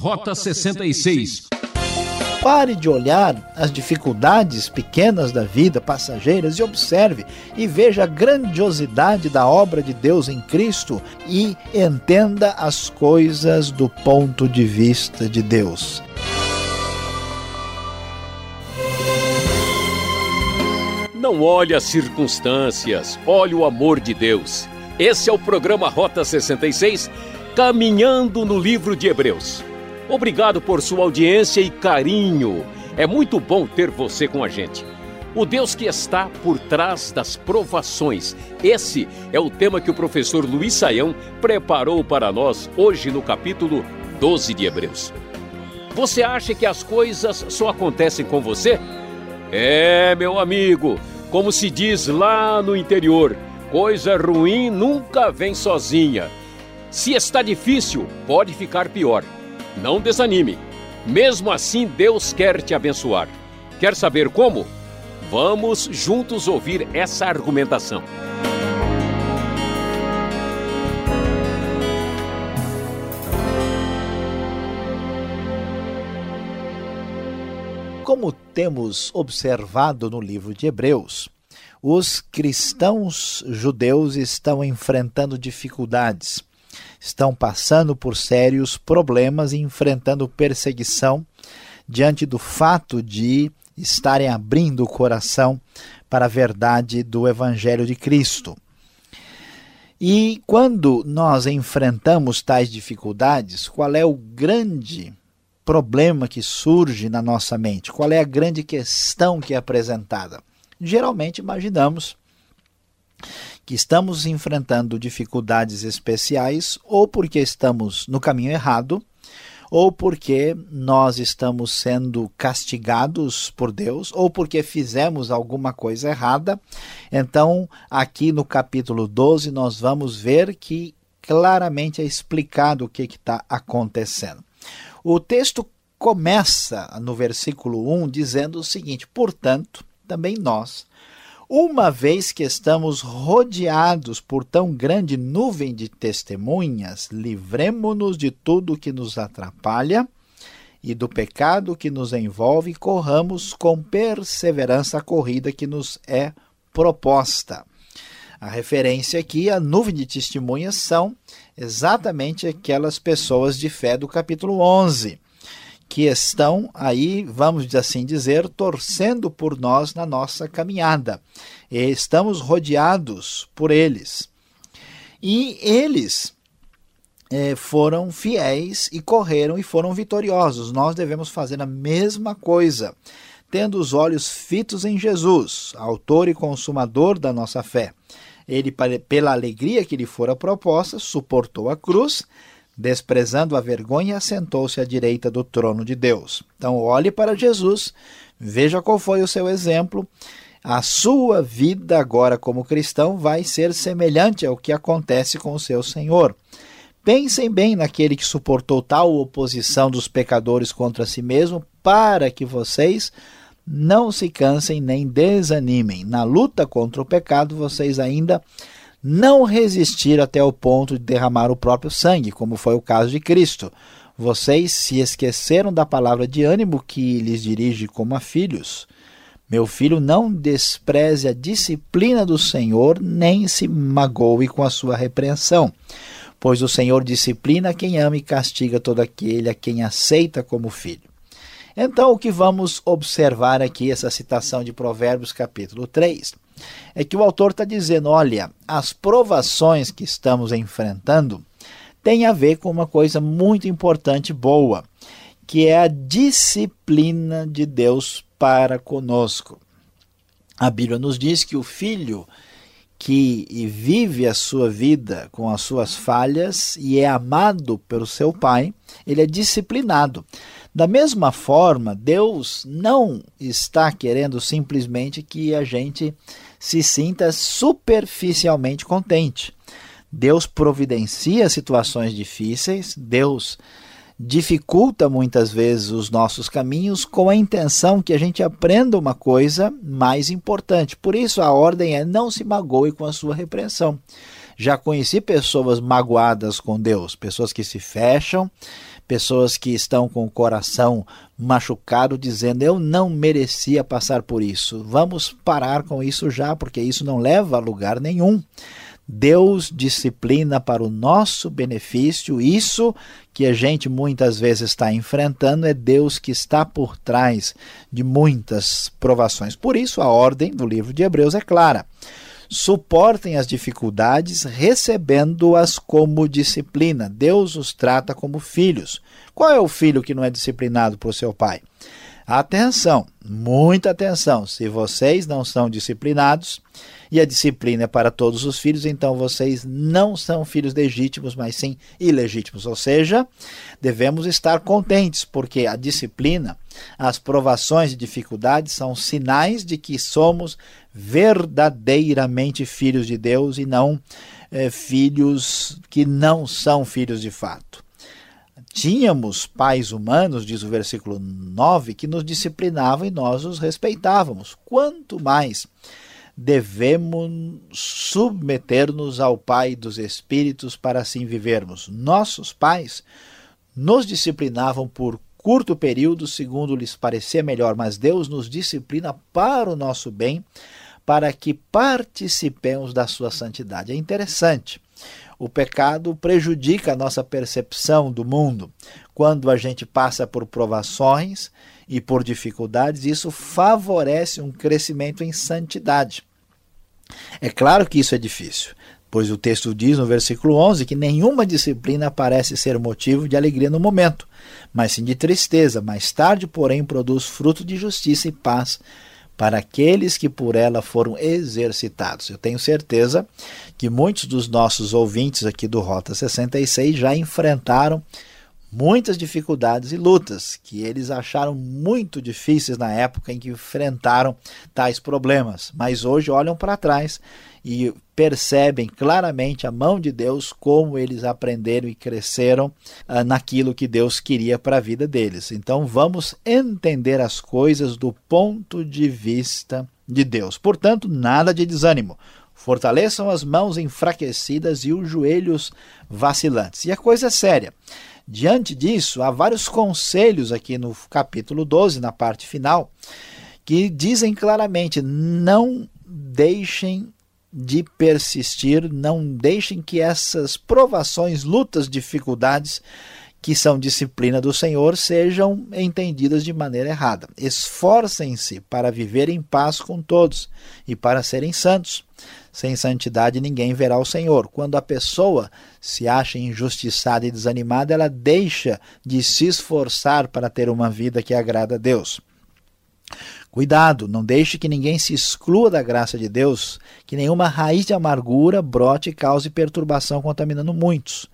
Rota 66. Pare de olhar as dificuldades pequenas da vida passageiras e observe e veja a grandiosidade da obra de Deus em Cristo e entenda as coisas do ponto de vista de Deus. Não olhe as circunstâncias, olhe o amor de Deus. Esse é o programa Rota 66, caminhando no livro de Hebreus. Obrigado por sua audiência e carinho. É muito bom ter você com a gente. O Deus que está por trás das provações. Esse é o tema que o professor Luiz Saião preparou para nós hoje no capítulo 12 de Hebreus. Você acha que as coisas só acontecem com você? É, meu amigo, como se diz lá no interior, coisa ruim nunca vem sozinha. Se está difícil, pode ficar pior. Não desanime. Mesmo assim, Deus quer te abençoar. Quer saber como? Vamos juntos ouvir essa argumentação. Como temos observado no livro de Hebreus, os cristãos judeus estão enfrentando dificuldades estão passando por sérios problemas e enfrentando perseguição diante do fato de estarem abrindo o coração para a verdade do Evangelho de Cristo. E quando nós enfrentamos tais dificuldades, qual é o grande problema que surge na nossa mente? Qual é a grande questão que é apresentada? Geralmente imaginamos que estamos enfrentando dificuldades especiais ou porque estamos no caminho errado ou porque nós estamos sendo castigados por Deus, ou porque fizemos alguma coisa errada. Então, aqui no capítulo 12, nós vamos ver que claramente é explicado o que está acontecendo. O texto começa no versículo 1 dizendo o seguinte: Portanto, também nós uma vez que estamos rodeados por tão grande nuvem de testemunhas, livremo-nos de tudo que nos atrapalha e do pecado que nos envolve, corramos com perseverança a corrida que nos é proposta. A referência aqui, a nuvem de testemunhas, são exatamente aquelas pessoas de fé do capítulo 11 que estão aí, vamos assim dizer, torcendo por nós na nossa caminhada. E estamos rodeados por eles. E eles é, foram fiéis e correram e foram vitoriosos. Nós devemos fazer a mesma coisa, tendo os olhos fitos em Jesus, autor e consumador da nossa fé. Ele, pela alegria que lhe fora proposta, suportou a cruz desprezando a vergonha, assentou-se à direita do trono de Deus. Então, olhe para Jesus, veja qual foi o seu exemplo. A sua vida agora como cristão vai ser semelhante ao que acontece com o seu Senhor. Pensem bem naquele que suportou tal oposição dos pecadores contra si mesmo, para que vocês não se cansem nem desanimem. Na luta contra o pecado, vocês ainda não resistir até o ponto de derramar o próprio sangue, como foi o caso de Cristo. Vocês se esqueceram da palavra de ânimo que lhes dirige como a filhos. Meu filho, não despreze a disciplina do Senhor, nem se magoe com a sua repreensão. Pois o Senhor disciplina quem ama e castiga todo aquele a quem aceita como filho. Então, o que vamos observar aqui, essa citação de Provérbios, capítulo 3, é que o autor está dizendo: olha, as provações que estamos enfrentando têm a ver com uma coisa muito importante, boa, que é a disciplina de Deus para conosco. A Bíblia nos diz que o filho que vive a sua vida com as suas falhas e é amado pelo seu pai, ele é disciplinado. Da mesma forma, Deus não está querendo simplesmente que a gente se sinta superficialmente contente. Deus providencia situações difíceis, Deus dificulta muitas vezes os nossos caminhos com a intenção que a gente aprenda uma coisa mais importante. Por isso a ordem é não se magoe com a sua repreensão. Já conheci pessoas magoadas com Deus, pessoas que se fecham, pessoas que estão com o coração machucado, dizendo: Eu não merecia passar por isso. Vamos parar com isso já, porque isso não leva a lugar nenhum. Deus disciplina para o nosso benefício. Isso que a gente muitas vezes está enfrentando é Deus que está por trás de muitas provações. Por isso, a ordem do livro de Hebreus é clara suportem as dificuldades, recebendo-as como disciplina. Deus os trata como filhos. Qual é o filho que não é disciplinado por seu pai? Atenção, muita atenção. Se vocês não são disciplinados, e a disciplina é para todos os filhos, então vocês não são filhos legítimos, mas sim ilegítimos. Ou seja, devemos estar contentes, porque a disciplina, as provações e dificuldades são sinais de que somos verdadeiramente filhos de Deus e não é, filhos que não são filhos de fato. Tínhamos pais humanos, diz o versículo 9, que nos disciplinavam e nós os respeitávamos. Quanto mais devemos submeter-nos ao Pai dos Espíritos para assim vivermos. Nossos pais nos disciplinavam por curto período, segundo lhes parecia melhor, mas Deus nos disciplina para o nosso bem, para que participemos da sua santidade. É interessante. O pecado prejudica a nossa percepção do mundo. Quando a gente passa por provações e por dificuldades, isso favorece um crescimento em santidade. É claro que isso é difícil, pois o texto diz no versículo 11 que nenhuma disciplina parece ser motivo de alegria no momento, mas sim de tristeza. Mais tarde, porém, produz fruto de justiça e paz para aqueles que por ela foram exercitados. Eu tenho certeza que muitos dos nossos ouvintes aqui do Rota 66 já enfrentaram muitas dificuldades e lutas que eles acharam muito difíceis na época em que enfrentaram tais problemas, mas hoje olham para trás e percebem claramente a mão de Deus, como eles aprenderam e cresceram ah, naquilo que Deus queria para a vida deles. Então vamos entender as coisas do ponto de vista de Deus. Portanto, nada de desânimo. Fortaleçam as mãos enfraquecidas e os joelhos vacilantes. E a coisa é séria. Diante disso, há vários conselhos aqui no capítulo 12, na parte final, que dizem claramente: não deixem de persistir, não deixem que essas provações, lutas, dificuldades que são disciplina do Senhor sejam entendidas de maneira errada. Esforcem-se para viver em paz com todos e para serem santos. Sem santidade ninguém verá o Senhor. Quando a pessoa se acha injustiçada e desanimada, ela deixa de se esforçar para ter uma vida que agrada a Deus. Cuidado, não deixe que ninguém se exclua da graça de Deus, que nenhuma raiz de amargura brote e cause perturbação, contaminando muitos.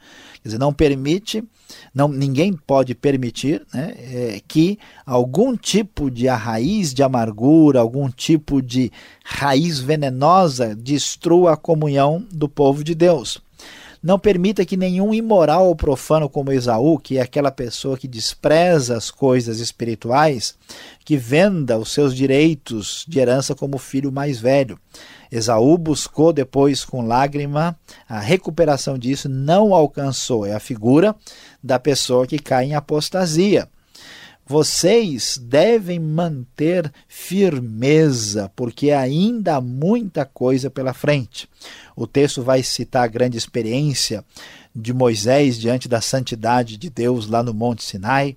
Quer dizer, não permite, não, ninguém pode permitir né, é, que algum tipo de raiz de amargura, algum tipo de raiz venenosa destrua a comunhão do povo de Deus. Não permita que nenhum imoral ou profano como Esaú, que é aquela pessoa que despreza as coisas espirituais, que venda os seus direitos de herança como filho mais velho. Esaú buscou depois com lágrima a recuperação disso, não alcançou. É a figura da pessoa que cai em apostasia. Vocês devem manter firmeza, porque ainda há muita coisa pela frente. O texto vai citar a grande experiência de Moisés diante da santidade de Deus lá no Monte Sinai.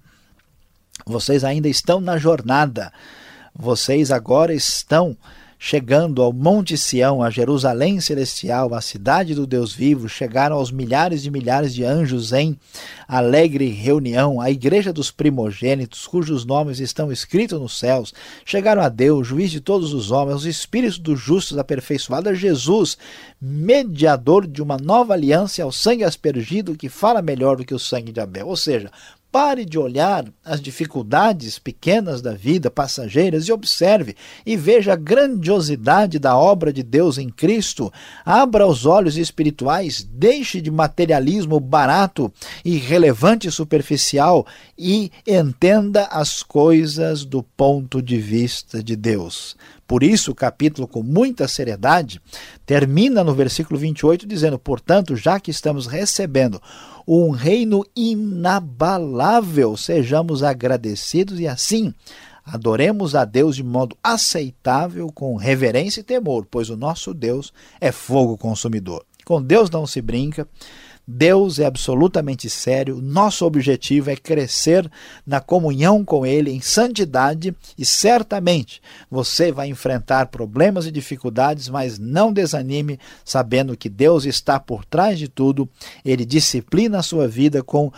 Vocês ainda estão na jornada. Vocês agora estão chegando ao Monte Sião, a Jerusalém celestial, a cidade do Deus vivo, chegaram aos milhares e milhares de anjos em alegre reunião, a igreja dos primogênitos, cujos nomes estão escritos nos céus, chegaram a Deus, juiz de todos os homens, os espíritos dos justos aperfeiçoados, a Jesus, mediador de uma nova aliança, ao sangue aspergido que fala melhor do que o sangue de Abel. Ou seja, Pare de olhar as dificuldades pequenas da vida, passageiras, e observe e veja a grandiosidade da obra de Deus em Cristo. Abra os olhos espirituais, deixe de materialismo barato, irrelevante e superficial e entenda as coisas do ponto de vista de Deus. Por isso, o capítulo, com muita seriedade, termina no versículo 28 dizendo: Portanto, já que estamos recebendo um reino inabalável. Sejamos agradecidos e assim adoremos a Deus de modo aceitável, com reverência e temor, pois o nosso Deus é fogo consumidor. Com Deus não se brinca. Deus é absolutamente sério, nosso objetivo é crescer na comunhão com Ele em santidade e certamente você vai enfrentar problemas e dificuldades, mas não desanime, sabendo que Deus está por trás de tudo, Ele disciplina a sua vida com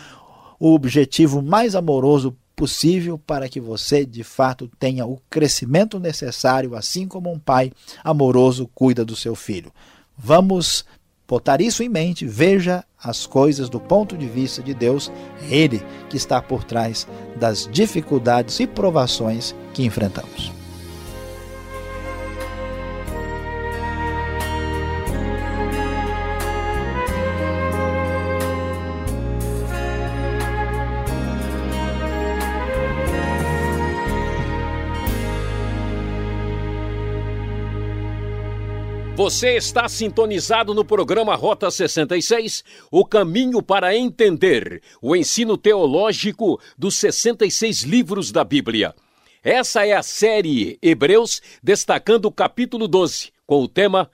o objetivo mais amoroso possível para que você de fato tenha o crescimento necessário, assim como um pai amoroso cuida do seu filho. Vamos botar isso em mente, veja as coisas do ponto de vista de Deus, Ele que está por trás das dificuldades e provações que enfrentamos. Você está sintonizado no programa Rota 66, o caminho para entender o ensino teológico dos 66 livros da Bíblia. Essa é a série Hebreus, destacando o capítulo 12, com o tema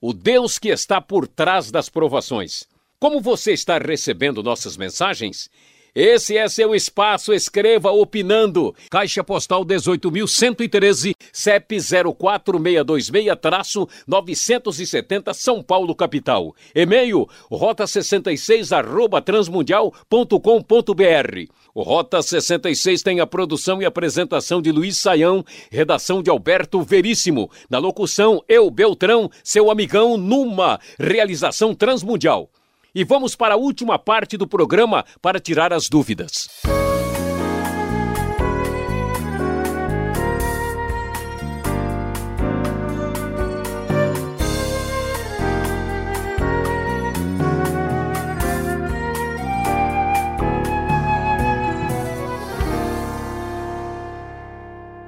O Deus que está por trás das provações. Como você está recebendo nossas mensagens? Esse é seu espaço, escreva opinando. Caixa Postal 18.113, CEP 04626-970 São Paulo, capital. E-mail rota66 arroba transmundial.com.br. O Rota 66 tem a produção e apresentação de Luiz Saião, redação de Alberto Veríssimo. Na locução, eu, Beltrão, seu amigão Numa. Realização Transmundial. E vamos para a última parte do programa para tirar as dúvidas.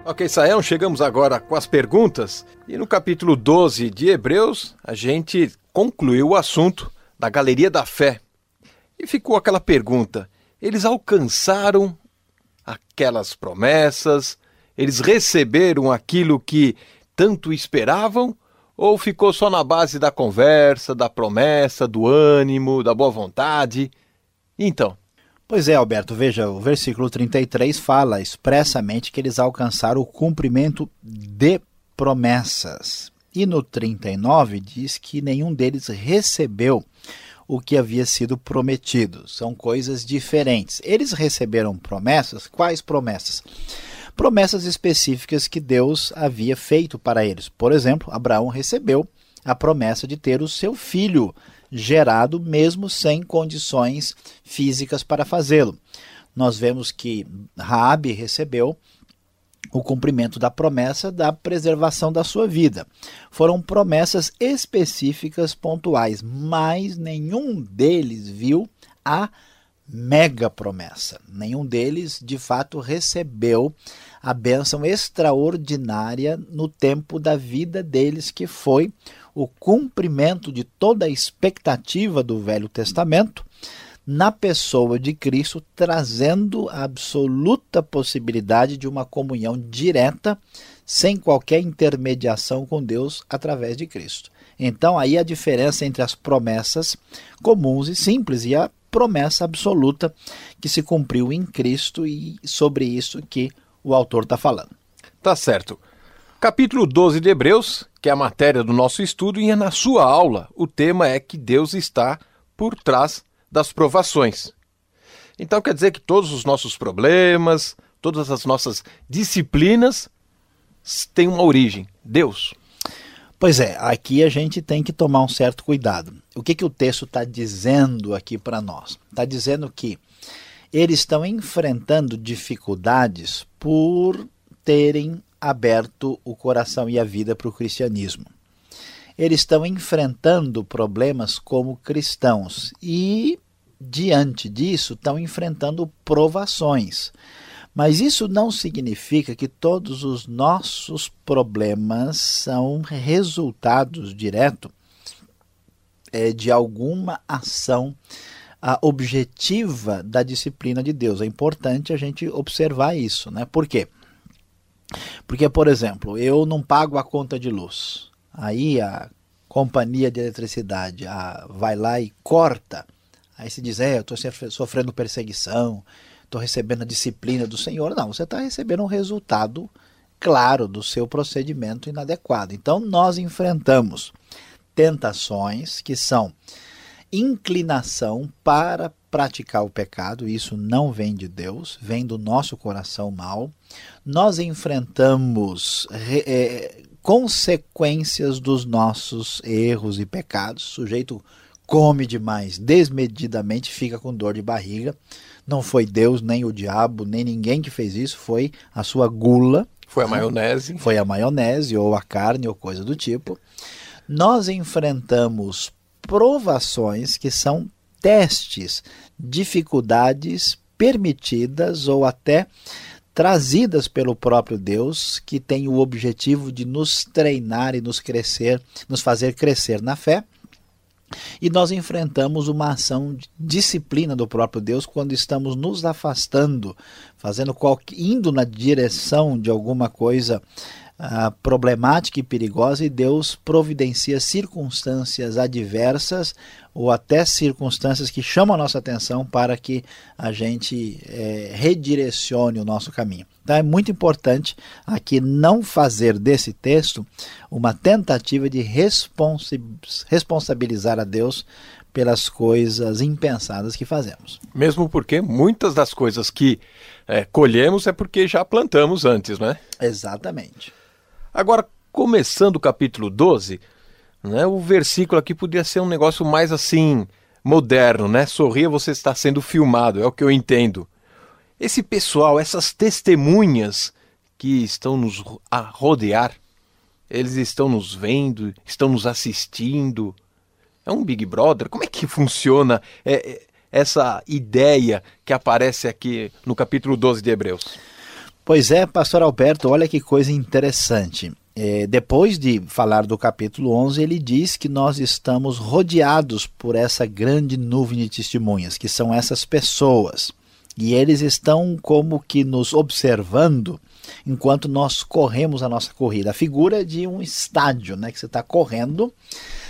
Ok, Sael, chegamos agora com as perguntas. E no capítulo 12 de Hebreus, a gente concluiu o assunto da Galeria da Fé. E ficou aquela pergunta: eles alcançaram aquelas promessas? Eles receberam aquilo que tanto esperavam? Ou ficou só na base da conversa, da promessa, do ânimo, da boa vontade? Então. Pois é, Alberto, veja, o versículo 33 fala expressamente que eles alcançaram o cumprimento de promessas. E no 39 diz que nenhum deles recebeu o que havia sido prometido. São coisas diferentes. Eles receberam promessas. Quais promessas? Promessas específicas que Deus havia feito para eles. Por exemplo, Abraão recebeu a promessa de ter o seu filho gerado, mesmo sem condições físicas para fazê-lo. Nós vemos que Raabe recebeu o cumprimento da promessa da preservação da sua vida. Foram promessas específicas, pontuais, mas nenhum deles viu a mega promessa. Nenhum deles, de fato, recebeu a bênção extraordinária no tempo da vida deles, que foi o cumprimento de toda a expectativa do Velho Testamento na pessoa de Cristo, trazendo a absoluta possibilidade de uma comunhão direta, sem qualquer intermediação com Deus através de Cristo. Então, aí a diferença entre as promessas comuns e simples e a promessa absoluta que se cumpriu em Cristo e sobre isso que o autor está falando. Tá certo. Capítulo 12 de Hebreus, que é a matéria do nosso estudo, e na sua aula o tema é que Deus está por trás das provações. Então quer dizer que todos os nossos problemas, todas as nossas disciplinas têm uma origem, Deus. Pois é, aqui a gente tem que tomar um certo cuidado. O que, que o texto está dizendo aqui para nós? Está dizendo que eles estão enfrentando dificuldades por terem aberto o coração e a vida para o cristianismo eles estão enfrentando problemas como cristãos e, diante disso, estão enfrentando provações. Mas isso não significa que todos os nossos problemas são resultados direto é, de alguma ação a objetiva da disciplina de Deus. É importante a gente observar isso, né? Por quê? Porque, por exemplo, eu não pago a conta de luz. Aí a companhia de eletricidade a, vai lá e corta. Aí se diz, é, eu estou sofrendo perseguição, estou recebendo a disciplina do Senhor. Não, você está recebendo um resultado claro do seu procedimento inadequado. Então, nós enfrentamos tentações que são inclinação para praticar o pecado, isso não vem de Deus, vem do nosso coração mal. Nós enfrentamos é, consequências dos nossos erros e pecados. Sujeito come demais, desmedidamente, fica com dor de barriga. Não foi Deus, nem o diabo, nem ninguém que fez isso, foi a sua gula. Foi a maionese. Foi a maionese, ou a carne, ou coisa do tipo. Nós enfrentamos provações que são testes, dificuldades permitidas ou até trazidas pelo próprio Deus, que tem o objetivo de nos treinar e nos crescer, nos fazer crescer na fé. E nós enfrentamos uma ação de disciplina do próprio Deus quando estamos nos afastando, fazendo qualquer, indo na direção de alguma coisa uh, problemática e perigosa, e Deus providencia circunstâncias adversas ou até circunstâncias que chamam a nossa atenção para que a gente é, redirecione o nosso caminho. Então é muito importante aqui não fazer desse texto uma tentativa de responsabilizar a Deus pelas coisas impensadas que fazemos. Mesmo porque muitas das coisas que é, colhemos é porque já plantamos antes, né? Exatamente. Agora, começando o capítulo 12, né, o versículo aqui podia ser um negócio mais assim, moderno, né? Sorria, você está sendo filmado, é o que eu entendo. Esse pessoal, essas testemunhas que estão nos a rodear, eles estão nos vendo, estão nos assistindo. É um Big Brother? Como é que funciona é, é, essa ideia que aparece aqui no capítulo 12 de Hebreus? Pois é, pastor Alberto, olha que coisa interessante. É, depois de falar do capítulo 11, ele diz que nós estamos rodeados por essa grande nuvem de testemunhas, que são essas pessoas. E eles estão como que nos observando enquanto nós corremos a nossa corrida. A figura de um estádio, né, que você está correndo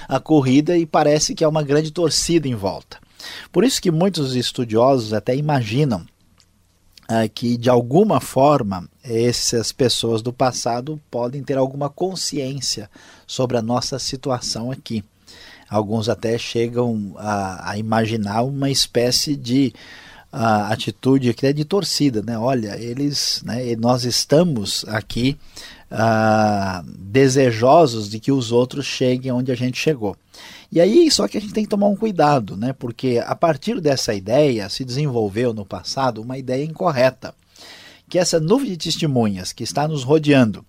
a corrida e parece que é uma grande torcida em volta. Por isso que muitos estudiosos até imaginam é, que de alguma forma essas pessoas do passado podem ter alguma consciência sobre a nossa situação aqui. Alguns até chegam a, a imaginar uma espécie de a atitude aqui é de torcida, né? Olha, eles, né, nós estamos aqui ah, desejosos de que os outros cheguem onde a gente chegou. E aí, só que a gente tem que tomar um cuidado, né? Porque a partir dessa ideia se desenvolveu no passado uma ideia incorreta, que essa nuvem de testemunhas que está nos rodeando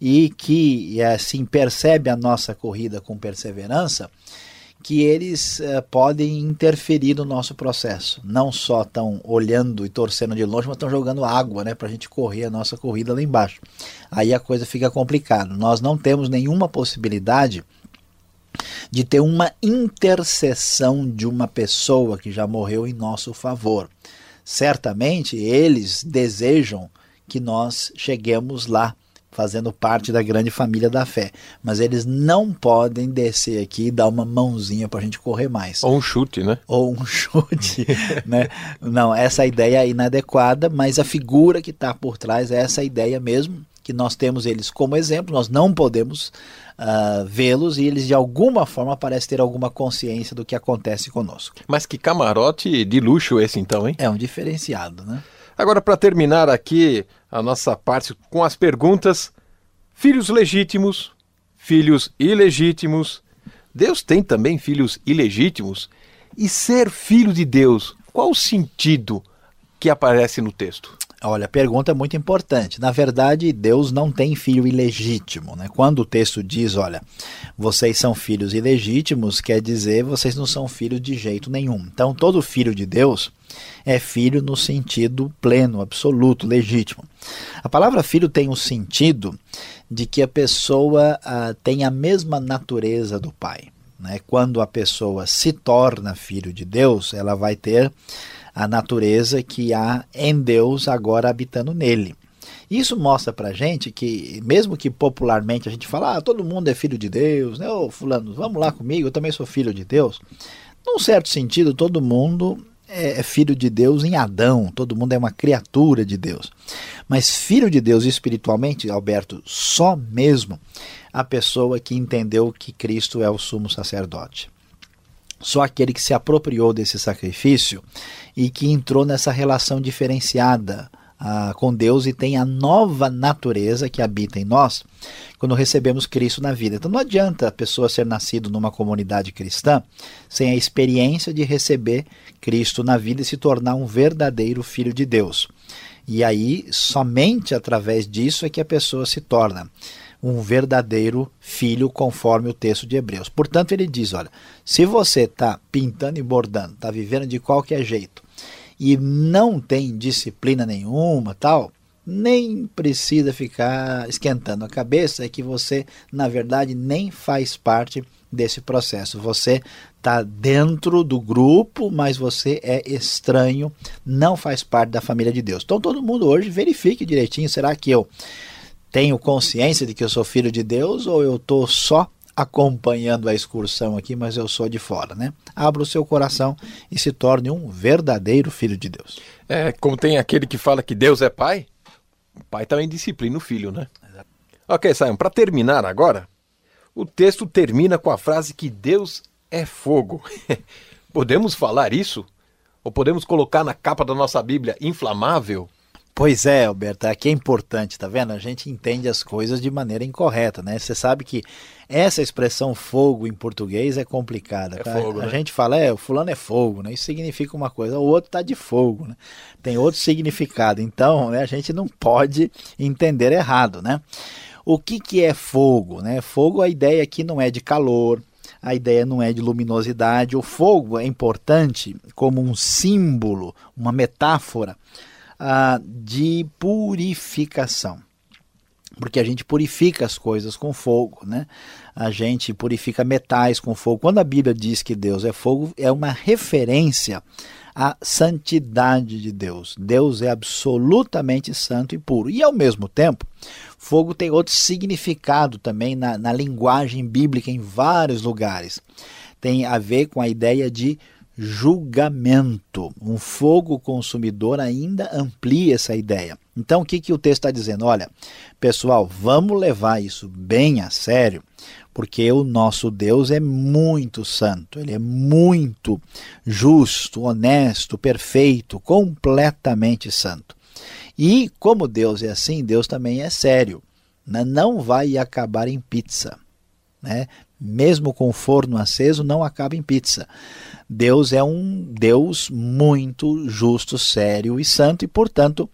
e que assim percebe a nossa corrida com perseverança, que eles uh, podem interferir no nosso processo. Não só estão olhando e torcendo de longe, mas estão jogando água né, para a gente correr a nossa corrida lá embaixo. Aí a coisa fica complicada. Nós não temos nenhuma possibilidade de ter uma intercessão de uma pessoa que já morreu em nosso favor. Certamente eles desejam que nós cheguemos lá, fazendo parte da grande família da fé. Mas eles não podem descer aqui e dar uma mãozinha para a gente correr mais. Ou um chute, né? Ou um chute, né? Não, essa ideia é inadequada, mas a figura que está por trás é essa ideia mesmo, que nós temos eles como exemplo, nós não podemos uh, vê-los e eles de alguma forma parecem ter alguma consciência do que acontece conosco. Mas que camarote de luxo esse então, hein? É um diferenciado, né? Agora, para terminar aqui a nossa parte com as perguntas: filhos legítimos, filhos ilegítimos. Deus tem também filhos ilegítimos? E ser filho de Deus, qual o sentido que aparece no texto? Olha, a pergunta é muito importante. Na verdade, Deus não tem filho ilegítimo. Né? Quando o texto diz, olha, vocês são filhos ilegítimos, quer dizer, vocês não são filhos de jeito nenhum. Então, todo filho de Deus é filho no sentido pleno, absoluto, legítimo. A palavra filho tem o um sentido de que a pessoa ah, tem a mesma natureza do pai. Né? Quando a pessoa se torna filho de Deus, ela vai ter a natureza que há em Deus agora habitando nele. Isso mostra pra gente que, mesmo que popularmente a gente fala, ah, todo mundo é filho de Deus, né? Ô, fulano, vamos lá comigo, eu também sou filho de Deus. Num certo sentido, todo mundo é, é filho de Deus em Adão, todo mundo é uma criatura de Deus. Mas filho de Deus espiritualmente, Alberto, só mesmo a pessoa que entendeu que Cristo é o sumo sacerdote. Só aquele que se apropriou desse sacrifício e que entrou nessa relação diferenciada ah, com Deus e tem a nova natureza que habita em nós quando recebemos Cristo na vida. Então não adianta a pessoa ser nascido numa comunidade cristã sem a experiência de receber Cristo na vida e se tornar um verdadeiro filho de Deus. E aí, somente através disso é que a pessoa se torna um verdadeiro filho, conforme o texto de Hebreus. Portanto, ele diz: olha, se você está pintando e bordando, está vivendo de qualquer jeito, e não tem disciplina nenhuma, tal, nem precisa ficar esquentando a cabeça, é que você, na verdade, nem faz parte desse processo. Você está dentro do grupo, mas você é estranho, não faz parte da família de Deus. Então todo mundo hoje verifique direitinho, será que eu tenho consciência de que eu sou filho de Deus ou eu estou só acompanhando a excursão aqui, mas eu sou de fora, né? Abra o seu coração e se torne um verdadeiro filho de Deus. É, como tem aquele que fala que Deus é pai, o pai também disciplina o filho, né? Exato. Ok, Simon, para terminar agora, o texto termina com a frase que Deus é fogo. podemos falar isso? Ou podemos colocar na capa da nossa Bíblia inflamável? Pois é, Alberto, aqui é importante, tá vendo? A gente entende as coisas de maneira incorreta, né? Você sabe que essa expressão fogo em português é complicada. É tá? fogo, a né? gente fala, é, o fulano é fogo, né? Isso significa uma coisa, o outro tá de fogo, né? Tem outro significado. Então, né, a gente não pode entender errado, né? O que, que é fogo? Né? Fogo, a ideia aqui não é de calor, a ideia não é de luminosidade. O fogo é importante como um símbolo, uma metáfora de purificação. Porque a gente purifica as coisas com fogo, né? A gente purifica metais com fogo. Quando a Bíblia diz que Deus é fogo, é uma referência à santidade de Deus. Deus é absolutamente santo e puro. E ao mesmo tempo, fogo tem outro significado também na, na linguagem bíblica em vários lugares. Tem a ver com a ideia de julgamento. Um fogo consumidor ainda amplia essa ideia. Então, o que, que o texto está dizendo? Olha, pessoal, vamos levar isso bem a sério, porque o nosso Deus é muito santo, ele é muito justo, honesto, perfeito, completamente santo. E como Deus é assim, Deus também é sério. Né? Não vai acabar em pizza. Né? Mesmo com forno aceso, não acaba em pizza. Deus é um Deus muito justo, sério e santo, e, portanto,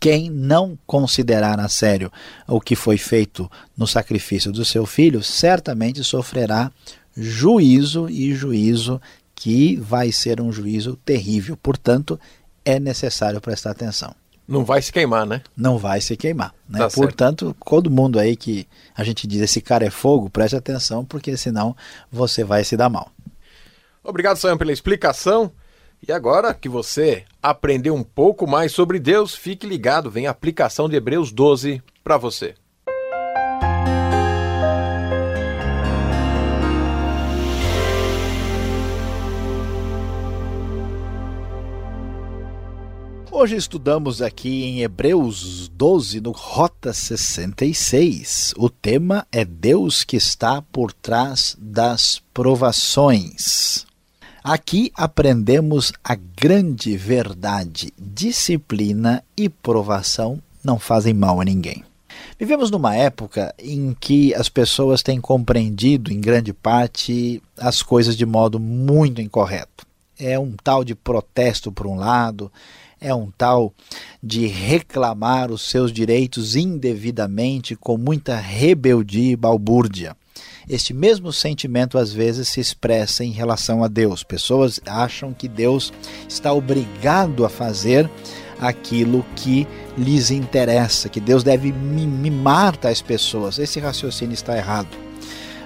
quem não considerar a sério o que foi feito no sacrifício do seu filho, certamente sofrerá juízo e juízo que vai ser um juízo terrível. Portanto, é necessário prestar atenção. Não vai se queimar, né? Não vai se queimar. Né? Tá Portanto, todo mundo aí que a gente diz esse cara é fogo, preste atenção, porque senão você vai se dar mal. Obrigado, Sam, pela explicação. E agora que você aprendeu um pouco mais sobre Deus, fique ligado, vem a aplicação de Hebreus 12 para você. Hoje estudamos aqui em Hebreus 12, no Rota 66. O tema é Deus que está por trás das provações. Aqui aprendemos a grande verdade: disciplina e provação não fazem mal a ninguém. Vivemos numa época em que as pessoas têm compreendido, em grande parte, as coisas de modo muito incorreto. É um tal de protesto por um lado, é um tal de reclamar os seus direitos indevidamente com muita rebeldia e balbúrdia. Este mesmo sentimento às vezes se expressa em relação a Deus. Pessoas acham que Deus está obrigado a fazer aquilo que lhes interessa, que Deus deve mimar tais pessoas. Esse raciocínio está errado.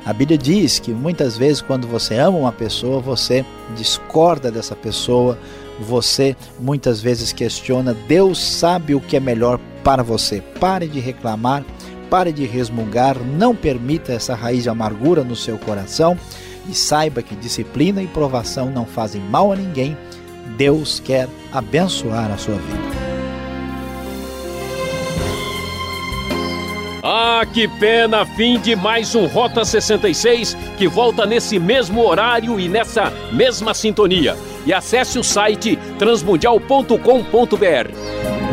A Bíblia diz que muitas vezes, quando você ama uma pessoa, você discorda dessa pessoa, você muitas vezes questiona. Deus sabe o que é melhor para você. Pare de reclamar, pare de resmungar, não permita essa raiz de amargura no seu coração e saiba que disciplina e provação não fazem mal a ninguém. Deus quer abençoar a sua vida. Ah, que pena! Fim de mais um Rota 66 que volta nesse mesmo horário e nessa mesma sintonia. E acesse o site transmundial.com.br.